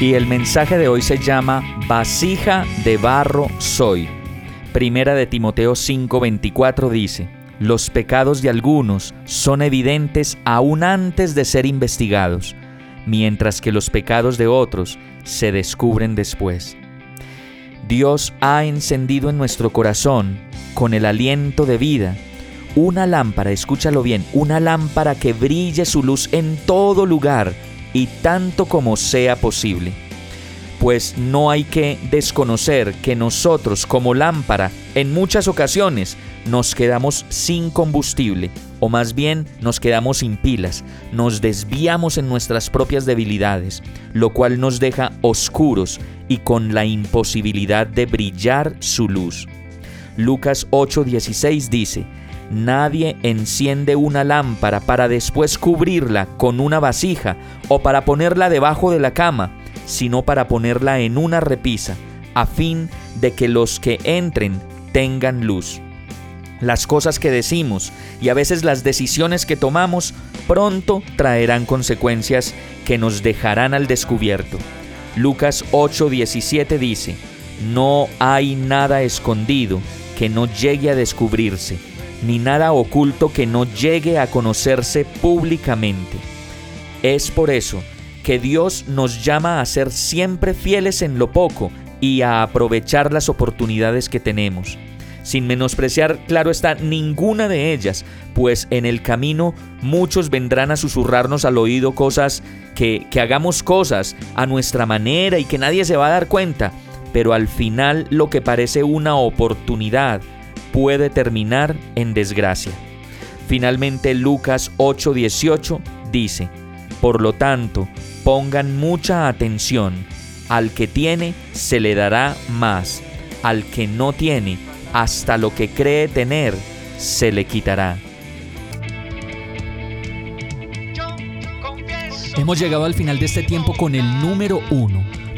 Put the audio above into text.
Y el mensaje de hoy se llama Vasija de barro soy. Primera de Timoteo 5:24 dice, los pecados de algunos son evidentes aún antes de ser investigados, mientras que los pecados de otros se descubren después. Dios ha encendido en nuestro corazón, con el aliento de vida, una lámpara, escúchalo bien, una lámpara que brille su luz en todo lugar y tanto como sea posible. Pues no hay que desconocer que nosotros como lámpara en muchas ocasiones nos quedamos sin combustible, o más bien nos quedamos sin pilas, nos desviamos en nuestras propias debilidades, lo cual nos deja oscuros y con la imposibilidad de brillar su luz. Lucas 8:16 dice, Nadie enciende una lámpara para después cubrirla con una vasija o para ponerla debajo de la cama, sino para ponerla en una repisa, a fin de que los que entren tengan luz las cosas que decimos y a veces las decisiones que tomamos pronto traerán consecuencias que nos dejarán al descubierto. Lucas 8:17 dice, No hay nada escondido que no llegue a descubrirse, ni nada oculto que no llegue a conocerse públicamente. Es por eso que Dios nos llama a ser siempre fieles en lo poco y a aprovechar las oportunidades que tenemos sin menospreciar, claro está, ninguna de ellas, pues en el camino muchos vendrán a susurrarnos al oído cosas, que, que hagamos cosas a nuestra manera y que nadie se va a dar cuenta, pero al final lo que parece una oportunidad puede terminar en desgracia. Finalmente Lucas 8:18 dice, por lo tanto, pongan mucha atención, al que tiene se le dará más, al que no tiene hasta lo que cree tener se le quitará. Hemos llegado al final de este tiempo con el número uno.